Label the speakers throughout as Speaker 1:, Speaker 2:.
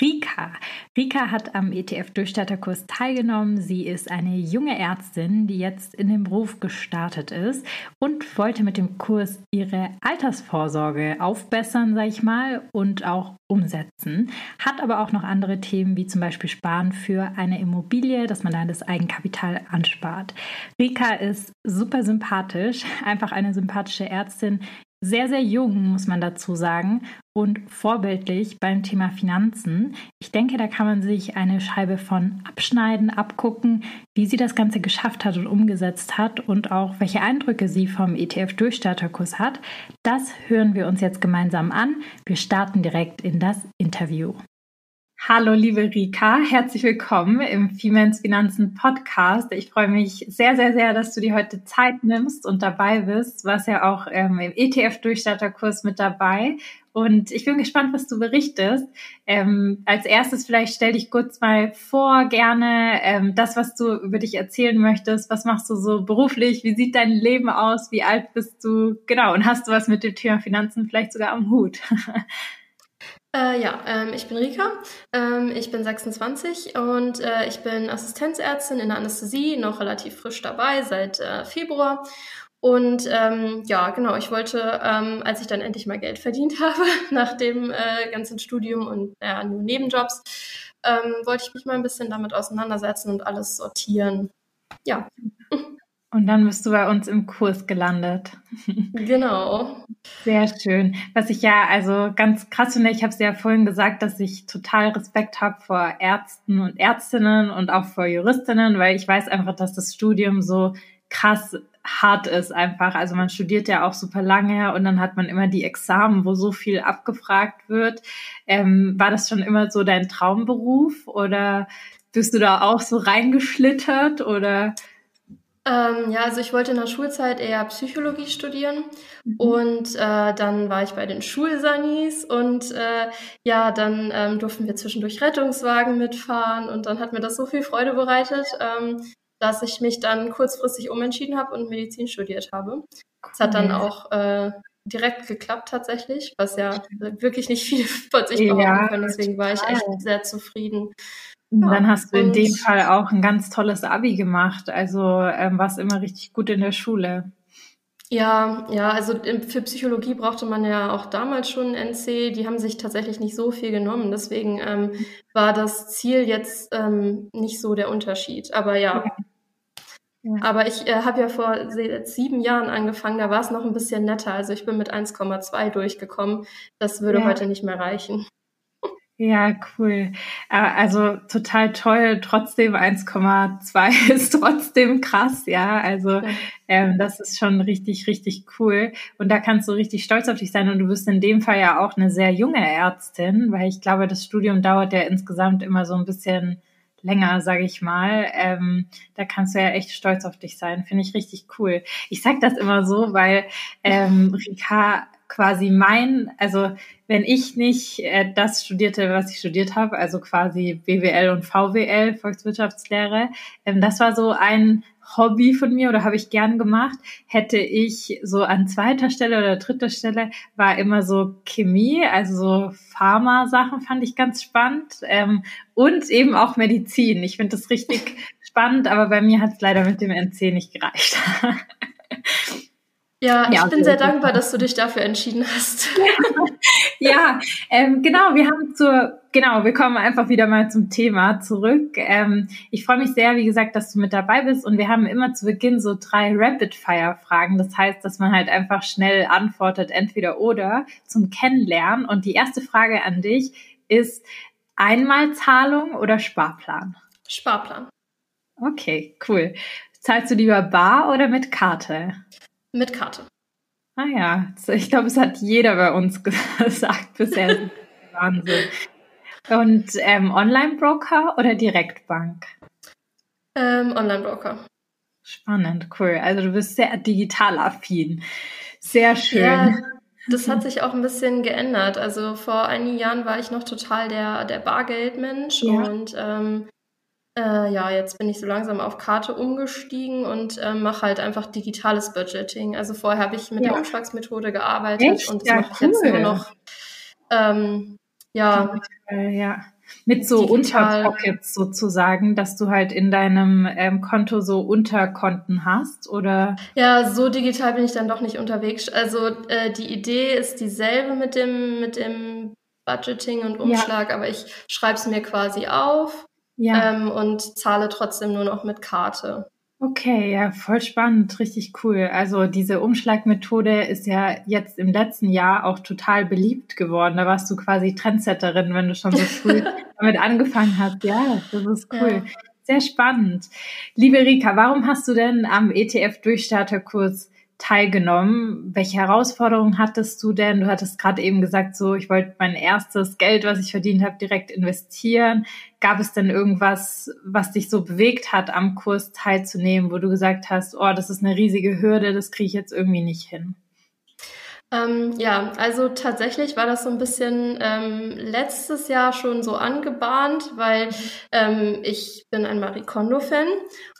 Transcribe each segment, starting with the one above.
Speaker 1: Rika. Rika hat am ETF-Durchstarterkurs teilgenommen. Sie ist eine junge Ärztin, die jetzt in den Beruf gestartet ist und wollte mit dem Kurs ihre Altersvorsorge aufbessern, sag ich mal, und auch umsetzen. Hat aber auch noch andere Themen, wie zum Beispiel Sparen für eine Immobilie, dass man da das Eigenkapital anspart. Rika ist super sympathisch, einfach eine sympathische Ärztin, sehr, sehr jung, muss man dazu sagen, und vorbildlich beim Thema Finanzen. Ich denke, da kann man sich eine Scheibe von abschneiden, abgucken, wie sie das Ganze geschafft hat und umgesetzt hat und auch welche Eindrücke sie vom ETF-Durchstarterkurs hat. Das hören wir uns jetzt gemeinsam an. Wir starten direkt in das Interview. Hallo, liebe Rika, herzlich willkommen im Femens Finanzen Podcast. Ich freue mich sehr, sehr, sehr, dass du dir heute Zeit nimmst und dabei bist. Du warst ja auch ähm, im ETF-Durchstarterkurs mit dabei. Und ich bin gespannt, was du berichtest. Ähm, als erstes vielleicht stell dich kurz mal vor, gerne ähm, das, was du über dich erzählen möchtest. Was machst du so beruflich? Wie sieht dein Leben aus? Wie alt bist du? Genau. Und hast du was mit dem Thema Finanzen vielleicht sogar am Hut?
Speaker 2: Äh, ja, ähm, ich bin Rika, ähm, ich bin 26 und äh, ich bin Assistenzärztin in der Anästhesie, noch relativ frisch dabei seit äh, Februar. Und ähm, ja, genau, ich wollte, ähm, als ich dann endlich mal Geld verdient habe, nach dem äh, ganzen Studium und äh, nur Nebenjobs, ähm, wollte ich mich mal ein bisschen damit auseinandersetzen und alles sortieren. Ja.
Speaker 1: Und dann bist du bei uns im Kurs gelandet.
Speaker 2: Genau.
Speaker 1: Sehr schön. Was ich ja also ganz krass finde, ich habe es ja vorhin gesagt, dass ich total Respekt habe vor Ärzten und Ärztinnen und auch vor Juristinnen, weil ich weiß einfach, dass das Studium so krass hart ist einfach. Also man studiert ja auch super lange und dann hat man immer die Examen, wo so viel abgefragt wird. Ähm, war das schon immer so dein Traumberuf oder bist du da auch so reingeschlittert oder?
Speaker 2: Ähm, ja, also ich wollte in der Schulzeit eher Psychologie studieren mhm. und äh, dann war ich bei den Schulsanis und äh, ja, dann ähm, durften wir zwischendurch Rettungswagen mitfahren und dann hat mir das so viel Freude bereitet, ähm, dass ich mich dann kurzfristig umentschieden habe und Medizin studiert habe. Es hat dann auch äh, direkt geklappt tatsächlich, was ja wirklich nicht viele von sich behaupten ja, können. Deswegen war ich echt sehr zufrieden.
Speaker 1: Ja, dann hast du in dem Fall auch ein ganz tolles Abi gemacht. Also ähm, warst immer richtig gut in der Schule.
Speaker 2: Ja, ja, also für Psychologie brauchte man ja auch damals schon NC. Die haben sich tatsächlich nicht so viel genommen. Deswegen ähm, war das Ziel jetzt ähm, nicht so der Unterschied. Aber ja. ja. Aber ich äh, habe ja vor sieben Jahren angefangen, da war es noch ein bisschen netter. Also ich bin mit 1,2 durchgekommen. Das würde ja. heute nicht mehr reichen.
Speaker 1: Ja, cool. Äh, also total toll. Trotzdem 1,2 ist trotzdem krass, ja. Also ähm, das ist schon richtig, richtig cool. Und da kannst du richtig stolz auf dich sein. Und du bist in dem Fall ja auch eine sehr junge Ärztin, weil ich glaube, das Studium dauert ja insgesamt immer so ein bisschen länger, sage ich mal. Ähm, da kannst du ja echt stolz auf dich sein. Finde ich richtig cool. Ich sag das immer so, weil ähm, Rika quasi mein, also wenn ich nicht äh, das studierte, was ich studiert habe, also quasi BWL und VWL, Volkswirtschaftslehre, ähm, das war so ein Hobby von mir oder habe ich gern gemacht, hätte ich so an zweiter Stelle oder dritter Stelle war immer so Chemie, also so Pharma-Sachen fand ich ganz spannend ähm, und eben auch Medizin. Ich finde das richtig spannend, aber bei mir hat es leider mit dem NC nicht gereicht.
Speaker 2: Ja, ich ja, bin sehr dankbar, dass du dich dafür entschieden hast.
Speaker 1: ja, ähm, genau, wir haben zur, genau, wir kommen einfach wieder mal zum Thema zurück. Ähm, ich freue mich sehr, wie gesagt, dass du mit dabei bist und wir haben immer zu Beginn so drei Rapid-Fire-Fragen. Das heißt, dass man halt einfach schnell antwortet, entweder oder zum Kennenlernen. Und die erste Frage an dich ist Einmalzahlung oder Sparplan?
Speaker 2: Sparplan.
Speaker 1: Okay, cool. Zahlst du lieber bar oder mit Karte?
Speaker 2: Mit Karte.
Speaker 1: Ah ja, ich glaube, es hat jeder bei uns gesagt bisher. Wahnsinn. Und ähm, Online-Broker oder Direktbank?
Speaker 2: Ähm, Online-Broker.
Speaker 1: Spannend, cool. Also du bist sehr digital affin. Sehr schön.
Speaker 2: Ja, das hat sich auch ein bisschen geändert. Also vor einigen Jahren war ich noch total der, der Bargeldmensch ja. und ähm, äh, ja, jetzt bin ich so langsam auf Karte umgestiegen und äh, mache halt einfach digitales Budgeting. Also vorher habe ich mit ja. der Umschlagsmethode gearbeitet
Speaker 1: Echt?
Speaker 2: und das
Speaker 1: ja,
Speaker 2: mache ich
Speaker 1: cool.
Speaker 2: jetzt nur noch ähm, ja.
Speaker 1: ja. Mit so Digital. Unterpockets sozusagen, dass du halt in deinem ähm, Konto so Unterkonten hast, oder?
Speaker 2: Ja, so digital bin ich dann doch nicht unterwegs. Also äh, die Idee ist dieselbe mit dem, mit dem Budgeting und Umschlag, ja. aber ich schreibe es mir quasi auf ja. ähm, und zahle trotzdem nur noch mit Karte.
Speaker 1: Okay, ja, voll spannend, richtig cool. Also diese Umschlagmethode ist ja jetzt im letzten Jahr auch total beliebt geworden. Da warst du quasi Trendsetterin, wenn du schon so früh damit angefangen hast. Ja, das ist cool. Ja. Sehr spannend. Liebe Rika, warum hast du denn am ETF-Durchstarterkurs teilgenommen? Welche Herausforderungen hattest du denn? Du hattest gerade eben gesagt, so ich wollte mein erstes Geld, was ich verdient habe, direkt investieren. Gab es denn irgendwas, was dich so bewegt hat, am Kurs teilzunehmen, wo du gesagt hast, oh, das ist eine riesige Hürde, das kriege ich jetzt irgendwie nicht hin?
Speaker 2: Ähm, ja, also tatsächlich war das so ein bisschen ähm, letztes Jahr schon so angebahnt, weil ähm, ich bin ein Marie Kondo-Fan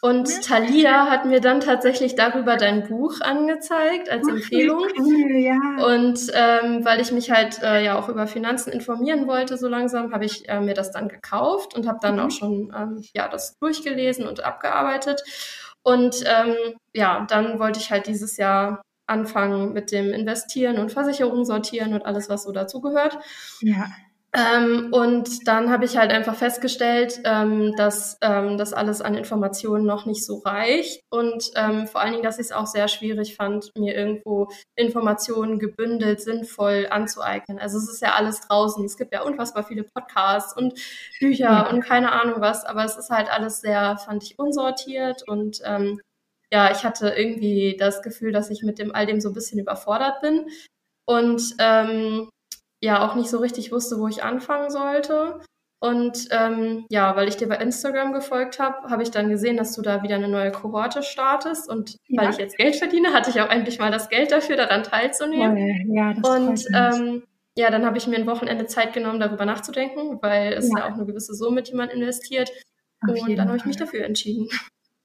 Speaker 2: und ja. Thalia hat mir dann tatsächlich darüber dein Buch angezeigt als Ach, Empfehlung. Cool, ja. Und ähm, weil ich mich halt äh, ja auch über Finanzen informieren wollte, so langsam, habe ich äh, mir das dann gekauft und habe dann mhm. auch schon ähm, ja das durchgelesen und abgearbeitet. Und ähm, ja, dann wollte ich halt dieses Jahr anfangen mit dem Investieren und Versicherungen sortieren und alles, was so dazugehört.
Speaker 1: Ja.
Speaker 2: Ähm, und dann habe ich halt einfach festgestellt, ähm, dass ähm, das alles an Informationen noch nicht so reicht und ähm, vor allen Dingen, dass ich es auch sehr schwierig fand, mir irgendwo Informationen gebündelt, sinnvoll anzueignen. Also es ist ja alles draußen. Es gibt ja unfassbar viele Podcasts und Bücher ja. und keine Ahnung was, aber es ist halt alles sehr, fand ich, unsortiert und ähm, ja, ich hatte irgendwie das Gefühl, dass ich mit dem all dem so ein bisschen überfordert bin und ähm, ja auch nicht so richtig wusste, wo ich anfangen sollte. Und ähm, ja, weil ich dir bei Instagram gefolgt habe, habe ich dann gesehen, dass du da wieder eine neue Kohorte startest. Und ja. weil ich jetzt Geld verdiene, hatte ich auch endlich mal das Geld dafür, daran teilzunehmen.
Speaker 1: Ja, das
Speaker 2: und ähm, ja, dann habe ich mir ein Wochenende Zeit genommen, darüber nachzudenken, weil es ja, ja auch eine gewisse Summe, die man investiert. Auf und dann habe ich mich dafür entschieden.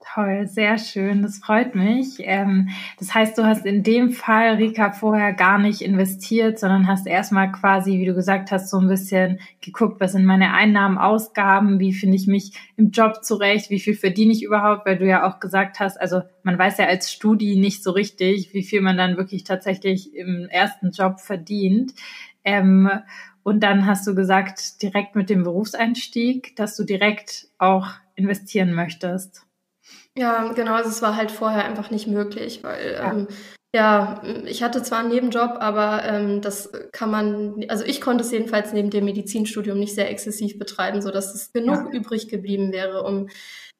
Speaker 1: Toll, sehr schön, das freut mich. Ähm, das heißt, du hast in dem Fall, Rika, vorher gar nicht investiert, sondern hast erstmal quasi, wie du gesagt hast, so ein bisschen geguckt, was sind meine Einnahmen, Ausgaben, wie finde ich mich im Job zurecht, wie viel verdiene ich überhaupt, weil du ja auch gesagt hast, also man weiß ja als Studi nicht so richtig, wie viel man dann wirklich tatsächlich im ersten Job verdient. Ähm, und dann hast du gesagt, direkt mit dem Berufseinstieg, dass du direkt auch investieren möchtest.
Speaker 2: Ja, genau, also es war halt vorher einfach nicht möglich, weil ja. Ähm, ja, ich hatte zwar einen Nebenjob, aber ähm, das kann man, also ich konnte es jedenfalls neben dem Medizinstudium nicht sehr exzessiv betreiben, so dass es genug ja. übrig geblieben wäre, um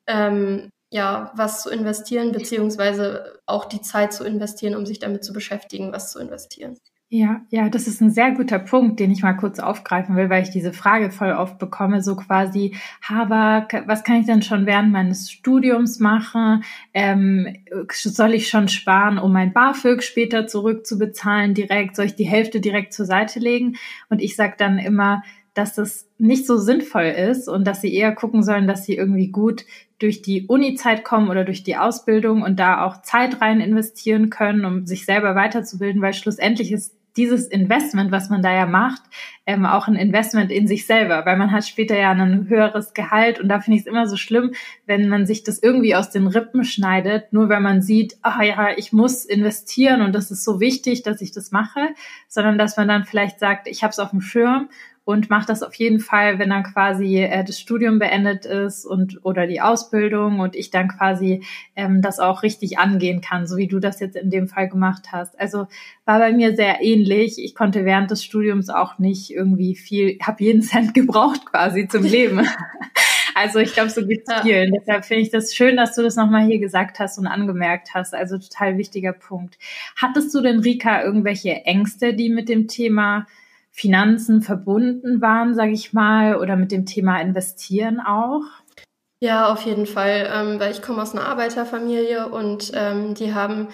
Speaker 2: ähm, ja was zu investieren, beziehungsweise auch die Zeit zu investieren, um sich damit zu beschäftigen, was zu investieren.
Speaker 1: Ja, ja, das ist ein sehr guter Punkt, den ich mal kurz aufgreifen will, weil ich diese Frage voll oft bekomme, so quasi, aber was kann ich denn schon während meines Studiums machen? Ähm, soll ich schon sparen, um mein BAföG später zurückzubezahlen direkt? Soll ich die Hälfte direkt zur Seite legen? Und ich sage dann immer, dass das nicht so sinnvoll ist und dass sie eher gucken sollen, dass sie irgendwie gut durch die Uni-Zeit kommen oder durch die Ausbildung und da auch Zeit rein investieren können, um sich selber weiterzubilden, weil schlussendlich ist dieses Investment, was man da ja macht, ähm, auch ein Investment in sich selber, weil man hat später ja ein höheres Gehalt und da finde ich es immer so schlimm, wenn man sich das irgendwie aus den Rippen schneidet, nur weil man sieht, ah ja, ich muss investieren und das ist so wichtig, dass ich das mache, sondern dass man dann vielleicht sagt, ich habe es auf dem Schirm und macht das auf jeden Fall, wenn dann quasi äh, das Studium beendet ist und oder die Ausbildung und ich dann quasi ähm, das auch richtig angehen kann, so wie du das jetzt in dem Fall gemacht hast. Also war bei mir sehr ähnlich. Ich konnte während des Studiums auch nicht irgendwie viel, habe jeden Cent gebraucht quasi zum Leben. Also ich glaube, so geht's vielen. Deshalb finde ich das schön, dass du das nochmal hier gesagt hast und angemerkt hast. Also total wichtiger Punkt. Hattest du denn, Rika, irgendwelche Ängste, die mit dem Thema Finanzen verbunden waren, sage ich mal, oder mit dem Thema Investieren auch?
Speaker 2: Ja, auf jeden Fall, ähm, weil ich komme aus einer Arbeiterfamilie und ähm, die haben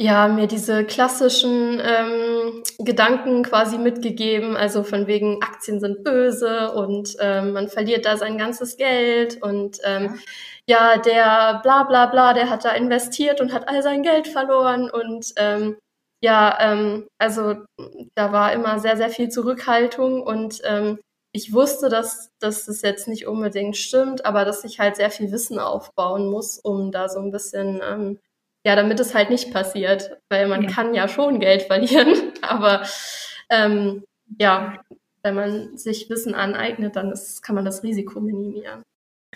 Speaker 2: ja mir diese klassischen ähm, Gedanken quasi mitgegeben, also von wegen Aktien sind böse und ähm, man verliert da sein ganzes Geld und ähm, ja, der bla bla bla, der hat da investiert und hat all sein Geld verloren und ähm, ja, ähm, also da war immer sehr, sehr viel Zurückhaltung und ähm, ich wusste, dass, dass das jetzt nicht unbedingt stimmt, aber dass ich halt sehr viel Wissen aufbauen muss, um da so ein bisschen, ähm, ja, damit es halt nicht passiert, weil man ja. kann ja schon Geld verlieren, aber ähm, ja, wenn man sich Wissen aneignet, dann ist, kann man das Risiko minimieren.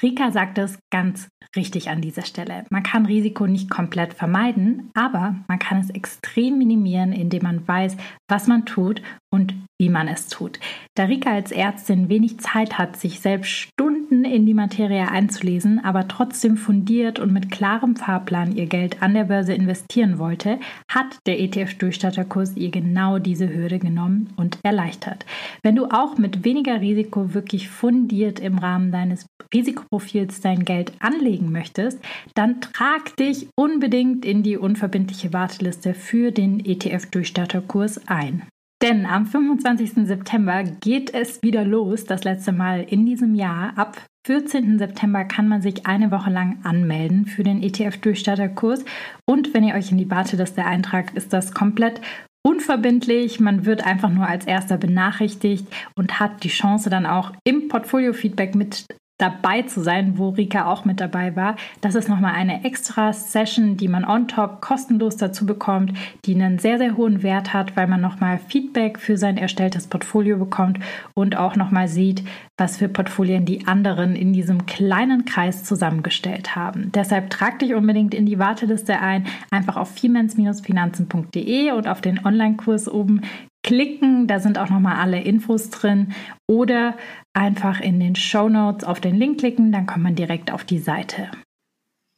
Speaker 1: Rika sagt es ganz richtig an dieser Stelle. Man kann Risiko nicht komplett vermeiden, aber man kann es extrem minimieren, indem man weiß, was man tut und wie man es tut. Da Rika als Ärztin wenig Zeit hat, sich selbst Stunden in die Materie einzulesen, aber trotzdem fundiert und mit klarem Fahrplan ihr Geld an der Börse investieren wollte, hat der ETF-Durchstatterkurs ihr genau diese Hürde genommen und erleichtert. Wenn du auch mit weniger Risiko wirklich fundiert im Rahmen deines Risikoprofils dein Geld anlegen möchtest, dann trag dich unbedingt in die unverbindliche Warteliste für den ETF-Durchstatterkurs ein. Denn am 25. September geht es wieder los, das letzte Mal in diesem Jahr. Ab 14. September kann man sich eine Woche lang anmelden für den ETF-Durchstarterkurs. Und wenn ihr euch in die Warteliste eintragt, ist das komplett unverbindlich. Man wird einfach nur als erster benachrichtigt und hat die Chance dann auch im Portfolio-Feedback mit dabei zu sein, wo Rika auch mit dabei war. Das ist nochmal eine extra Session, die man on top kostenlos dazu bekommt, die einen sehr, sehr hohen Wert hat, weil man nochmal Feedback für sein erstelltes Portfolio bekommt und auch nochmal sieht, was für Portfolien die anderen in diesem kleinen Kreis zusammengestellt haben. Deshalb trag dich unbedingt in die Warteliste ein, einfach auf femens-finanzen.de und auf den Online-Kurs oben klicken, da sind auch nochmal alle Infos drin oder einfach in den Show Notes auf den Link klicken, dann kommt man direkt auf die Seite.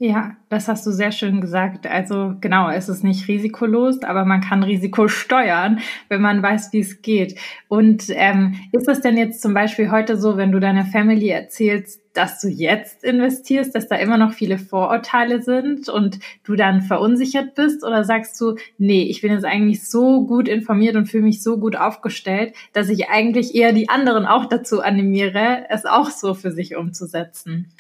Speaker 1: Ja, das hast du sehr schön gesagt. Also genau, es ist nicht risikolos, aber man kann Risiko steuern, wenn man weiß, wie es geht. Und ähm, ist es denn jetzt zum Beispiel heute so, wenn du deiner Family erzählst, dass du jetzt investierst, dass da immer noch viele Vorurteile sind und du dann verunsichert bist? Oder sagst du, nee, ich bin jetzt eigentlich so gut informiert und fühle mich so gut aufgestellt, dass ich eigentlich eher die anderen auch dazu animiere, es auch so für sich umzusetzen?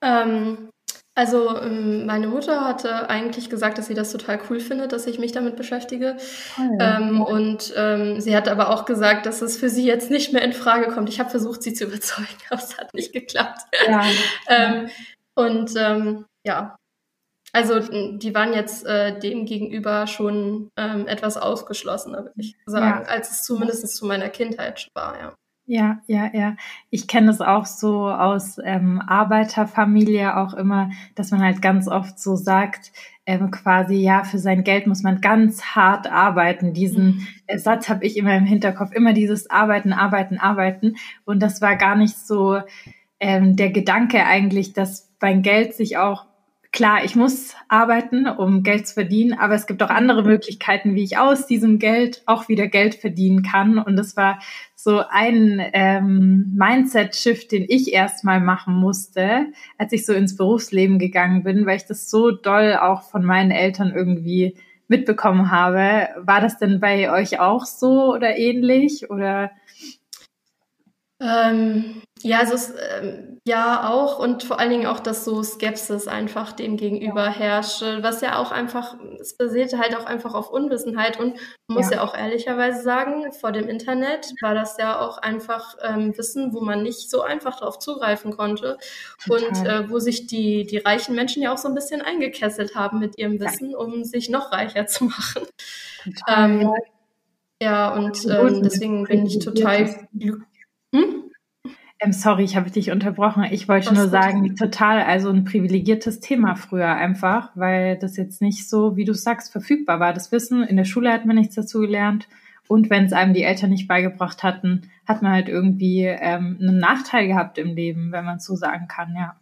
Speaker 2: Ähm, also ähm, meine Mutter hatte eigentlich gesagt, dass sie das total cool findet, dass ich mich damit beschäftige. Oh, ähm, und ähm, sie hat aber auch gesagt, dass es für sie jetzt nicht mehr in Frage kommt. Ich habe versucht, sie zu überzeugen, aber es hat nicht geklappt. Ja. ähm, und ähm, ja, also die waren jetzt äh, dem gegenüber schon ähm, etwas ausgeschlossener, würde ich sagen, ja. als es zumindest zu meiner Kindheit war, ja.
Speaker 1: Ja, ja, ja. Ich kenne es auch so aus ähm, Arbeiterfamilie auch immer, dass man halt ganz oft so sagt, ähm, quasi, ja, für sein Geld muss man ganz hart arbeiten. Diesen mhm. Satz habe ich immer im Hinterkopf, immer dieses Arbeiten, Arbeiten, Arbeiten. Und das war gar nicht so ähm, der Gedanke eigentlich, dass mein Geld sich auch klar, ich muss arbeiten, um Geld zu verdienen, aber es gibt auch andere Möglichkeiten, wie ich aus diesem Geld auch wieder Geld verdienen kann. Und das war so ein ähm, Mindset-Shift, den ich erstmal machen musste, als ich so ins Berufsleben gegangen bin, weil ich das so doll auch von meinen Eltern irgendwie mitbekommen habe. War das denn bei euch auch so oder ähnlich? Oder
Speaker 2: ähm, ja, also ähm, ja auch. Und vor allen Dingen auch, dass so Skepsis einfach dem gegenüber herrscht, was ja auch einfach, es basierte halt auch einfach auf Unwissenheit. Und muss ja, ja auch ehrlicherweise sagen, vor dem Internet war das ja auch einfach ähm, Wissen, wo man nicht so einfach darauf zugreifen konnte. Total. und äh, wo sich die, die reichen Menschen ja auch so ein bisschen eingekesselt haben mit ihrem Wissen, um sich noch reicher zu machen. Ähm, ja. ja, und ähm, deswegen bin ich total glücklich hm?
Speaker 1: Ähm, sorry, ich habe dich unterbrochen. Ich wollte nur sagen, total, also ein privilegiertes Thema früher einfach, weil das jetzt nicht so, wie du sagst, verfügbar war. Das Wissen, in der Schule hat man nichts dazu gelernt. Und wenn es einem die Eltern nicht beigebracht hatten, hat man halt irgendwie ähm, einen Nachteil gehabt im Leben, wenn man so sagen kann, ja.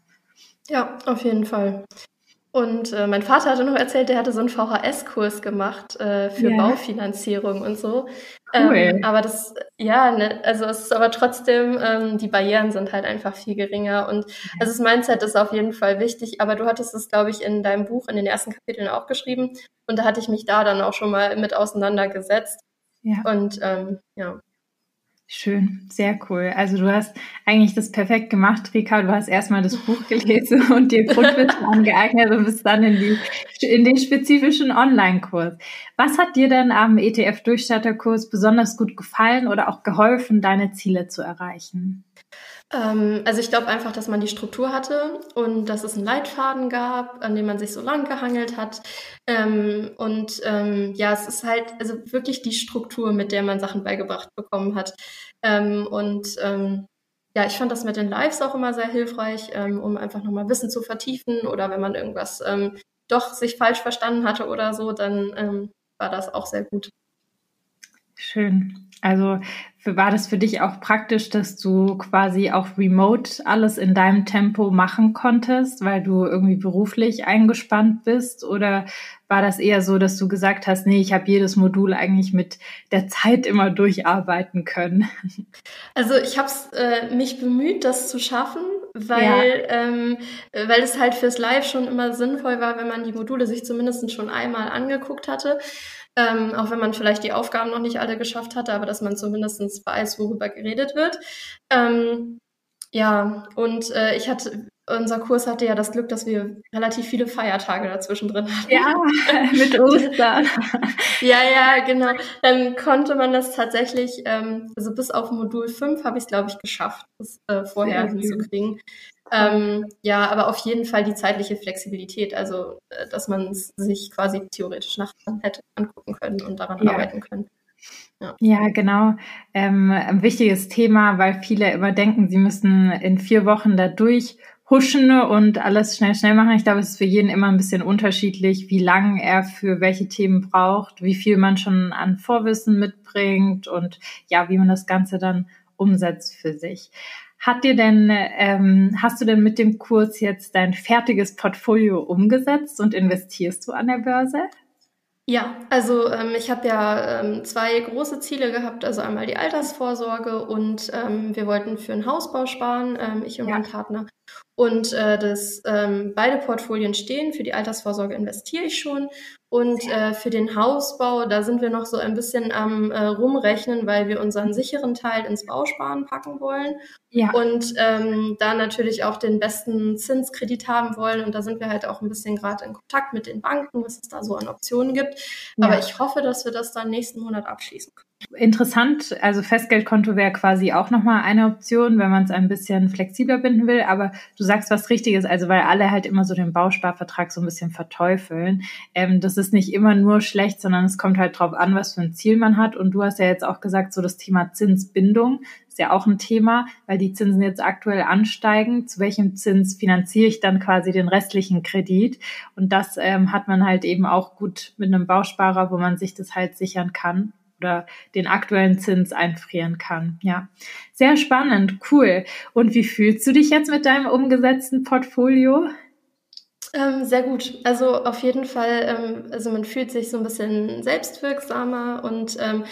Speaker 2: Ja, auf jeden Fall. Und äh, mein Vater hatte noch erzählt, der hatte so einen VHS-Kurs gemacht äh, für yeah. Baufinanzierung und so. Cool. Ähm, aber das, ja, ne, also es ist aber trotzdem, ähm, die Barrieren sind halt einfach viel geringer. Und also das Mindset ist auf jeden Fall wichtig, aber du hattest es, glaube ich, in deinem Buch in den ersten Kapiteln auch geschrieben. Und da hatte ich mich da dann auch schon mal mit auseinandergesetzt. Ja. Und ähm, ja.
Speaker 1: Schön, sehr cool. Also du hast eigentlich das perfekt gemacht, Rika. Du hast erstmal das Buch gelesen und dir Grundwissen angeeignet und bist dann in, die, in den spezifischen Online-Kurs. Was hat dir denn am ETF-Durchstarterkurs besonders gut gefallen oder auch geholfen, deine Ziele zu erreichen?
Speaker 2: Ähm, also ich glaube einfach, dass man die Struktur hatte und dass es einen Leitfaden gab, an dem man sich so lang gehangelt hat. Ähm, und ähm, ja, es ist halt also wirklich die Struktur, mit der man Sachen beigebracht bekommen hat. Und ja, ich fand das mit den Lives auch immer sehr hilfreich, um einfach nochmal Wissen zu vertiefen oder wenn man irgendwas doch sich falsch verstanden hatte oder so, dann war das auch sehr gut.
Speaker 1: Schön. Also war das für dich auch praktisch, dass du quasi auch remote alles in deinem Tempo machen konntest, weil du irgendwie beruflich eingespannt bist? Oder war das eher so, dass du gesagt hast, nee, ich habe jedes Modul eigentlich mit der Zeit immer durcharbeiten können?
Speaker 2: Also ich habe äh, mich bemüht, das zu schaffen, weil, ja. ähm, weil es halt fürs Live schon immer sinnvoll war, wenn man die Module sich zumindest schon einmal angeguckt hatte. Ähm, auch wenn man vielleicht die Aufgaben noch nicht alle geschafft hatte, aber dass man zumindest weiß, worüber geredet wird. Ähm, ja, und äh, ich hatte, unser Kurs hatte ja das Glück, dass wir relativ viele Feiertage dazwischen drin hatten.
Speaker 1: Ja, mit Ostern.
Speaker 2: ja, ja, genau. Dann konnte man das tatsächlich, ähm, also bis auf Modul 5 habe ich es, glaube ich, geschafft, das äh, vorher hinzukriegen. Ähm, ja, aber auf jeden Fall die zeitliche Flexibilität, also äh, dass man es sich quasi theoretisch nachts hätte angucken können und daran ja. arbeiten können.
Speaker 1: Ja, ja genau. Ähm, ein wichtiges Thema, weil viele immer denken, sie müssen in vier Wochen da durch huschen und alles schnell, schnell machen. Ich glaube, es ist für jeden immer ein bisschen unterschiedlich, wie lange er für welche Themen braucht, wie viel man schon an Vorwissen mitbringt und ja, wie man das Ganze dann umsetzt für sich. Hat dir denn, ähm, hast du denn mit dem Kurs jetzt dein fertiges Portfolio umgesetzt und investierst du an der Börse?
Speaker 2: Ja, also ähm, ich habe ja ähm, zwei große Ziele gehabt, also einmal die Altersvorsorge und ähm, wir wollten für einen Hausbau sparen, ähm, ich und ja. mein Partner. Und äh, das ähm, beide Portfolien stehen. Für die Altersvorsorge investiere ich schon und äh, für den Hausbau, da sind wir noch so ein bisschen am äh, rumrechnen, weil wir unseren sicheren Teil ins Bausparen packen wollen. Ja. Und ähm, da natürlich auch den besten Zinskredit haben wollen. Und da sind wir halt auch ein bisschen gerade in Kontakt mit den Banken, was es da so an Optionen gibt. Ja. Aber ich hoffe, dass wir das dann nächsten Monat abschließen können.
Speaker 1: Interessant, also Festgeldkonto wäre quasi auch nochmal eine Option, wenn man es ein bisschen flexibler binden will. Aber du sagst was Richtiges, also weil alle halt immer so den Bausparvertrag so ein bisschen verteufeln. Ähm, das ist nicht immer nur schlecht, sondern es kommt halt drauf an, was für ein Ziel man hat. Und du hast ja jetzt auch gesagt, so das Thema Zinsbindung ist ja auch ein Thema, weil die Zinsen jetzt aktuell ansteigen. Zu welchem Zins finanziere ich dann quasi den restlichen Kredit? Und das ähm, hat man halt eben auch gut mit einem Bausparer, wo man sich das halt sichern kann oder den aktuellen Zins einfrieren kann. Ja, sehr spannend, cool. Und wie fühlst du dich jetzt mit deinem umgesetzten Portfolio?
Speaker 2: Ähm, sehr gut. Also auf jeden Fall, ähm, also man fühlt sich so ein bisschen selbstwirksamer und ähm,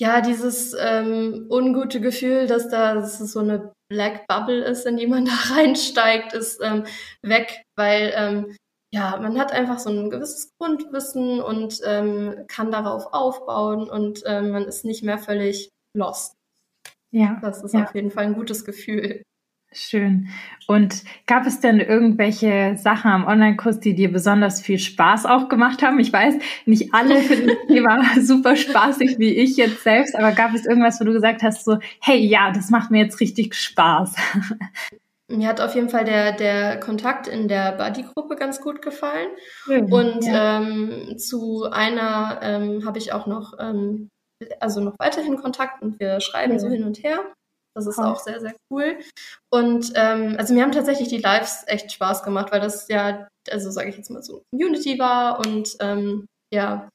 Speaker 2: ja, dieses ähm, ungute Gefühl, dass da so eine Black Bubble ist, in die man da reinsteigt, ist ähm, weg, weil ähm, ja, man hat einfach so ein gewisses Grundwissen und ähm, kann darauf aufbauen und ähm, man ist nicht mehr völlig lost. Ja. Das ist ja. auf jeden Fall ein gutes Gefühl.
Speaker 1: Schön. Und gab es denn irgendwelche Sachen am Online-Kurs, die dir besonders viel Spaß auch gemacht haben? Ich weiß, nicht alle finden das Thema super spaßig wie ich jetzt selbst, aber gab es irgendwas, wo du gesagt hast, so, hey, ja, das macht mir jetzt richtig Spaß?
Speaker 2: Mir hat auf jeden Fall der, der Kontakt in der Buddy-Gruppe ganz gut gefallen. Mhm, und ja. ähm, zu einer ähm, habe ich auch noch, ähm, also noch weiterhin Kontakt und wir schreiben mhm. so hin und her. Das ist oh. auch sehr, sehr cool. Und ähm, also mir haben tatsächlich die Lives echt Spaß gemacht, weil das ja, also sage ich jetzt mal so, Community war und ähm, ja,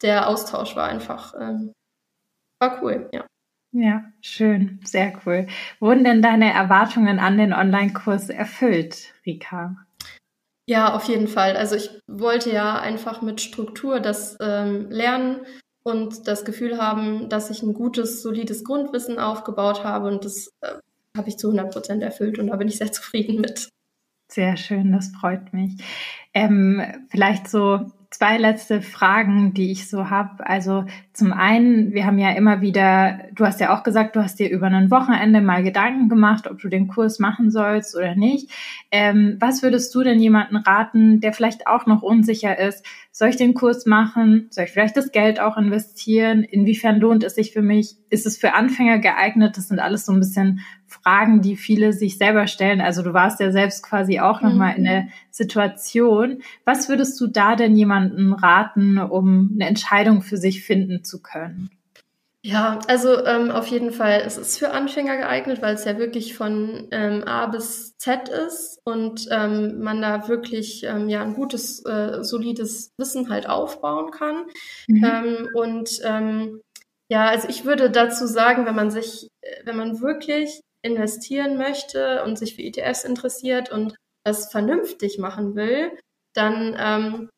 Speaker 2: der Austausch war einfach, ähm, war cool, ja.
Speaker 1: Ja, schön, sehr cool. Wurden denn deine Erwartungen an den Online-Kurs erfüllt, Rika?
Speaker 2: Ja, auf jeden Fall. Also ich wollte ja einfach mit Struktur das ähm, lernen und das Gefühl haben, dass ich ein gutes, solides Grundwissen aufgebaut habe und das äh, habe ich zu 100 Prozent erfüllt und da bin ich sehr zufrieden mit.
Speaker 1: Sehr schön, das freut mich. Ähm, vielleicht so zwei letzte Fragen, die ich so habe. Also zum einen, wir haben ja immer wieder, du hast ja auch gesagt, du hast dir über ein Wochenende mal Gedanken gemacht, ob du den Kurs machen sollst oder nicht. Ähm, was würdest du denn jemanden raten, der vielleicht auch noch unsicher ist? Soll ich den Kurs machen? Soll ich vielleicht das Geld auch investieren? Inwiefern lohnt es sich für mich? Ist es für Anfänger geeignet? Das sind alles so ein bisschen Fragen, die viele sich selber stellen. Also du warst ja selbst quasi auch mhm. nochmal in der Situation. Was würdest du da denn jemanden raten, um eine Entscheidung für sich finden zu können?
Speaker 2: Ja, also ähm, auf jeden Fall, es ist für Anfänger geeignet, weil es ja wirklich von ähm, A bis Z ist und ähm, man da wirklich ähm, ja ein gutes, äh, solides Wissen halt aufbauen kann. Mhm. Ähm, und ähm, ja, also ich würde dazu sagen, wenn man sich, äh, wenn man wirklich investieren möchte und sich für ETFs interessiert und das vernünftig machen will, dann ähm,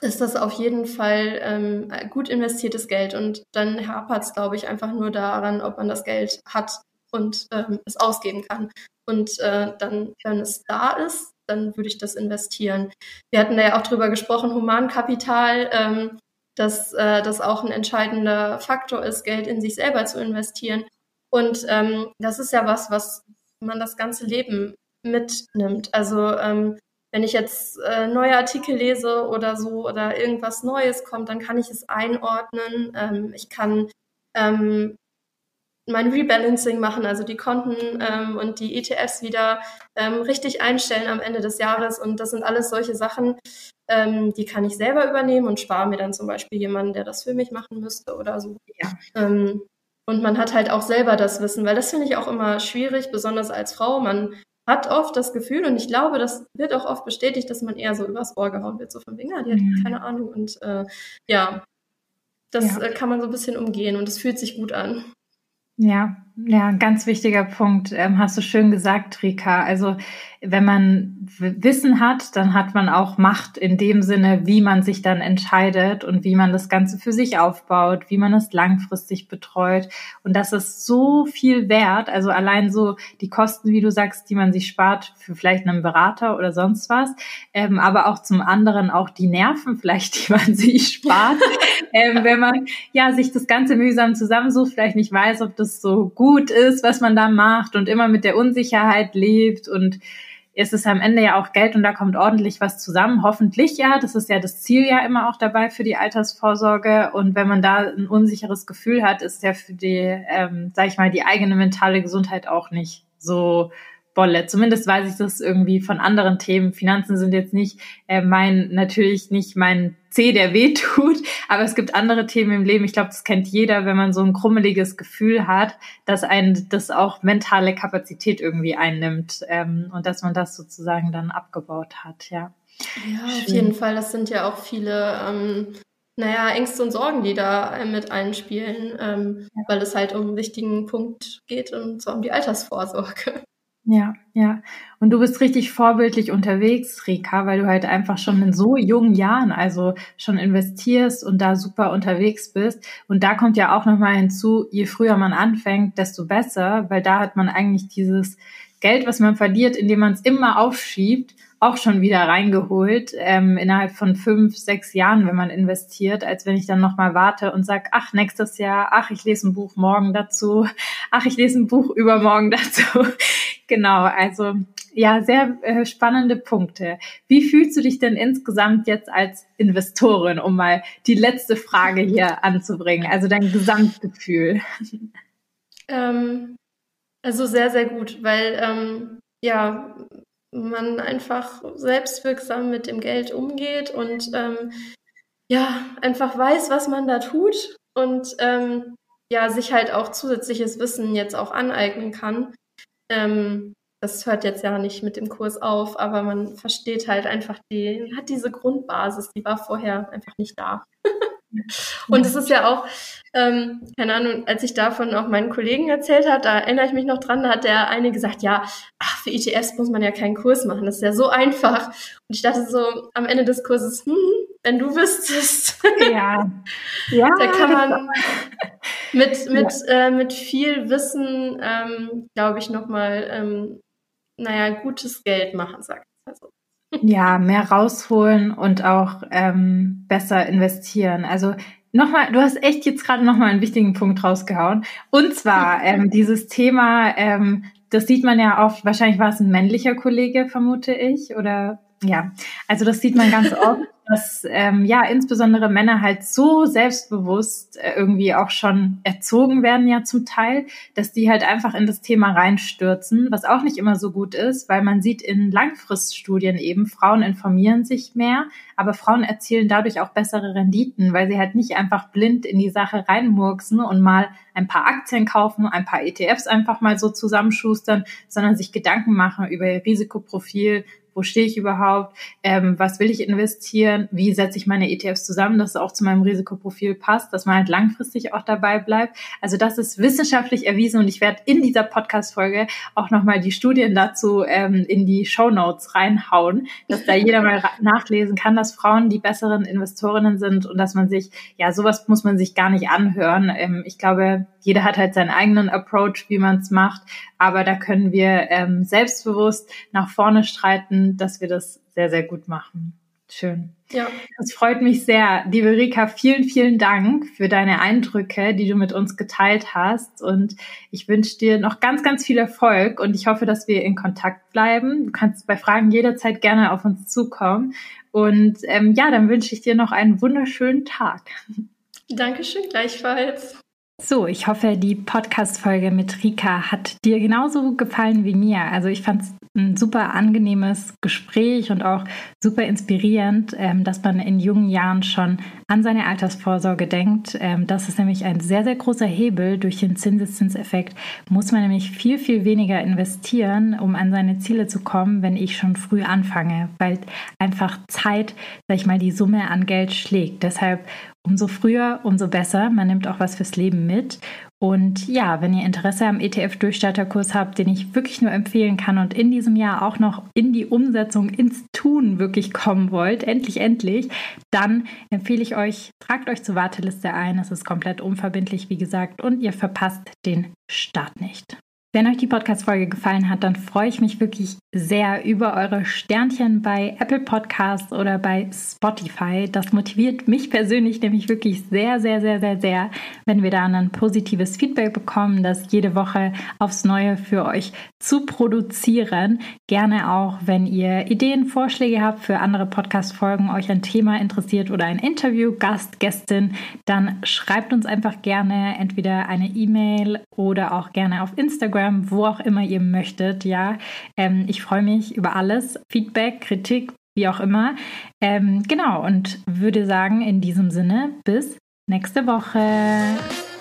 Speaker 2: ist das auf jeden Fall ähm, gut investiertes Geld. Und dann hapert es, glaube ich, einfach nur daran, ob man das Geld hat und ähm, es ausgeben kann. Und äh, dann, wenn es da ist, dann würde ich das investieren. Wir hatten da ja auch drüber gesprochen, Humankapital, ähm, dass äh, das auch ein entscheidender Faktor ist, Geld in sich selber zu investieren. Und ähm, das ist ja was, was man das ganze Leben mitnimmt. Also ähm, wenn ich jetzt äh, neue Artikel lese oder so oder irgendwas Neues kommt, dann kann ich es einordnen. Ähm, ich kann ähm, mein Rebalancing machen, also die Konten ähm, und die ETFs wieder ähm, richtig einstellen am Ende des Jahres. Und das sind alles solche Sachen, ähm, die kann ich selber übernehmen und spare mir dann zum Beispiel jemanden, der das für mich machen müsste oder so. Ja. Ähm, und man hat halt auch selber das Wissen, weil das finde ich auch immer schwierig, besonders als Frau. Man hat oft das Gefühl, und ich glaube, das wird auch oft bestätigt, dass man eher so übers Ohr gehauen wird, so von ja, die hat mhm. keine Ahnung. Und äh, ja, das ja. Äh, kann man so ein bisschen umgehen und es fühlt sich gut an.
Speaker 1: Ja, ja, ein ganz wichtiger Punkt, ähm, hast du schön gesagt, Rika. Also wenn man Wissen hat, dann hat man auch Macht in dem Sinne, wie man sich dann entscheidet und wie man das Ganze für sich aufbaut, wie man es langfristig betreut. Und das ist so viel wert. Also allein so die Kosten, wie du sagst, die man sich spart für vielleicht einen Berater oder sonst was, ähm, aber auch zum anderen auch die Nerven vielleicht, die man sich spart, ähm, wenn man ja sich das Ganze mühsam zusammensucht, vielleicht nicht weiß, ob das so gut gut ist, was man da macht und immer mit der Unsicherheit lebt und ist es am Ende ja auch Geld und da kommt ordentlich was zusammen. Hoffentlich ja. Das ist ja das Ziel ja immer auch dabei für die Altersvorsorge. Und wenn man da ein unsicheres Gefühl hat, ist ja für die, ähm, sag ich mal, die eigene mentale Gesundheit auch nicht so Bolle. Zumindest weiß ich das irgendwie von anderen Themen. Finanzen sind jetzt nicht äh, mein, natürlich nicht mein C, der weh tut, aber es gibt andere Themen im Leben. Ich glaube, das kennt jeder, wenn man so ein krummeliges Gefühl hat, dass ein das auch mentale Kapazität irgendwie einnimmt ähm, und dass man das sozusagen dann abgebaut hat, ja.
Speaker 2: Ja, auf jeden Fall. Das sind ja auch viele ähm, naja, Ängste und Sorgen, die da mit einspielen, ähm, ja. weil es halt um einen wichtigen Punkt geht und zwar um die Altersvorsorge.
Speaker 1: Ja, ja. Und du bist richtig vorbildlich unterwegs, Rika, weil du halt einfach schon in so jungen Jahren, also schon investierst und da super unterwegs bist. Und da kommt ja auch nochmal hinzu, je früher man anfängt, desto besser, weil da hat man eigentlich dieses Geld, was man verliert, indem man es immer aufschiebt, auch schon wieder reingeholt ähm, innerhalb von fünf, sechs Jahren, wenn man investiert, als wenn ich dann nochmal warte und sag, ach, nächstes Jahr, ach, ich lese ein Buch morgen dazu, ach, ich lese ein Buch übermorgen dazu. genau, also ja, sehr äh, spannende Punkte. Wie fühlst du dich denn insgesamt jetzt als Investorin, um mal die letzte Frage hier anzubringen, also dein Gesamtgefühl?
Speaker 2: Ähm, also sehr, sehr gut, weil ähm, ja, man einfach selbstwirksam mit dem Geld umgeht und ähm, ja, einfach weiß, was man da tut und ähm, ja, sich halt auch zusätzliches Wissen jetzt auch aneignen kann. Ähm, das hört jetzt ja nicht mit dem Kurs auf, aber man versteht halt einfach die, hat diese Grundbasis, die war vorher einfach nicht da. Und es ist ja auch, ähm, keine Ahnung, als ich davon auch meinen Kollegen erzählt habe, da erinnere ich mich noch dran, da hat der eine gesagt, ja, ach, für ETFs muss man ja keinen Kurs machen, das ist ja so einfach. Und ich dachte so am Ende des Kurses, hm, wenn du wüsstest. Ja. ja da kann man mit, mit, ja. äh, mit viel Wissen, ähm, glaube ich, nochmal, ähm, naja, gutes Geld machen, sag ich mal so.
Speaker 1: Ja, mehr rausholen und auch ähm, besser investieren. Also nochmal, du hast echt jetzt gerade nochmal einen wichtigen Punkt rausgehauen. Und zwar ähm, dieses Thema, ähm, das sieht man ja oft, wahrscheinlich war es ein männlicher Kollege, vermute ich, oder ja, also das sieht man ganz oft, dass ähm, ja insbesondere Männer halt so selbstbewusst äh, irgendwie auch schon erzogen werden ja zum Teil, dass die halt einfach in das Thema reinstürzen, was auch nicht immer so gut ist, weil man sieht in Langfriststudien eben, Frauen informieren sich mehr, aber Frauen erzielen dadurch auch bessere Renditen, weil sie halt nicht einfach blind in die Sache reinmurksen und mal ein paar Aktien kaufen, ein paar ETFs einfach mal so zusammenschustern, sondern sich Gedanken machen über ihr Risikoprofil, wo stehe ich überhaupt, ähm, was will ich investieren, wie setze ich meine ETFs zusammen, dass es auch zu meinem Risikoprofil passt, dass man halt langfristig auch dabei bleibt. Also das ist wissenschaftlich erwiesen und ich werde in dieser Podcast-Folge auch nochmal die Studien dazu ähm, in die Show Notes reinhauen, dass da jeder mal nachlesen kann, dass Frauen die besseren Investorinnen sind und dass man sich, ja, sowas muss man sich gar nicht anhören. Ähm, ich glaube, jeder hat halt seinen eigenen Approach, wie man es macht, aber da können wir ähm, selbstbewusst nach vorne streiten, dass wir das sehr, sehr gut machen. Schön. Ja. Das freut mich sehr. Liebe Rika, vielen, vielen Dank für deine Eindrücke, die du mit uns geteilt hast. Und ich wünsche dir noch ganz, ganz viel Erfolg und ich hoffe, dass wir in Kontakt bleiben. Du kannst bei Fragen jederzeit gerne auf uns zukommen. Und ähm, ja, dann wünsche ich dir noch einen wunderschönen Tag.
Speaker 2: Dankeschön, gleichfalls.
Speaker 1: So, ich hoffe, die Podcast-Folge mit Rika hat dir genauso gefallen wie mir. Also ich fand es ein super angenehmes Gespräch und auch super inspirierend, ähm, dass man in jungen Jahren schon an seine Altersvorsorge denkt. Ähm, das ist nämlich ein sehr, sehr großer Hebel. Durch den Zinseszinseffekt muss man nämlich viel, viel weniger investieren, um an seine Ziele zu kommen, wenn ich schon früh anfange, weil einfach Zeit, sag ich mal, die Summe an Geld schlägt. Deshalb umso früher, umso besser. Man nimmt auch was fürs Leben mit. Und ja, wenn ihr Interesse am ETF-Durchstarterkurs habt, den ich wirklich nur empfehlen kann und in diesem Jahr auch noch in die Umsetzung, ins Tun wirklich kommen wollt, endlich, endlich, dann empfehle ich euch, tragt euch zur Warteliste ein. Es ist komplett unverbindlich, wie gesagt, und ihr verpasst den Start nicht. Wenn euch die Podcast-Folge gefallen hat, dann freue ich mich wirklich sehr über eure Sternchen bei Apple Podcasts oder bei Spotify. Das motiviert mich persönlich nämlich wirklich sehr, sehr, sehr, sehr, sehr, wenn wir da ein positives Feedback bekommen, das jede Woche aufs Neue für euch zu produzieren. Gerne auch, wenn ihr Ideen, Vorschläge habt für andere Podcast-Folgen, euch ein Thema interessiert oder ein Interview, Gast, Gästin, dann schreibt uns einfach gerne entweder eine E-Mail oder auch gerne auf Instagram Instagram, wo auch immer ihr möchtet. Ja, ähm, ich freue mich über alles, Feedback, Kritik, wie auch immer. Ähm, genau, und würde sagen, in diesem Sinne, bis nächste Woche.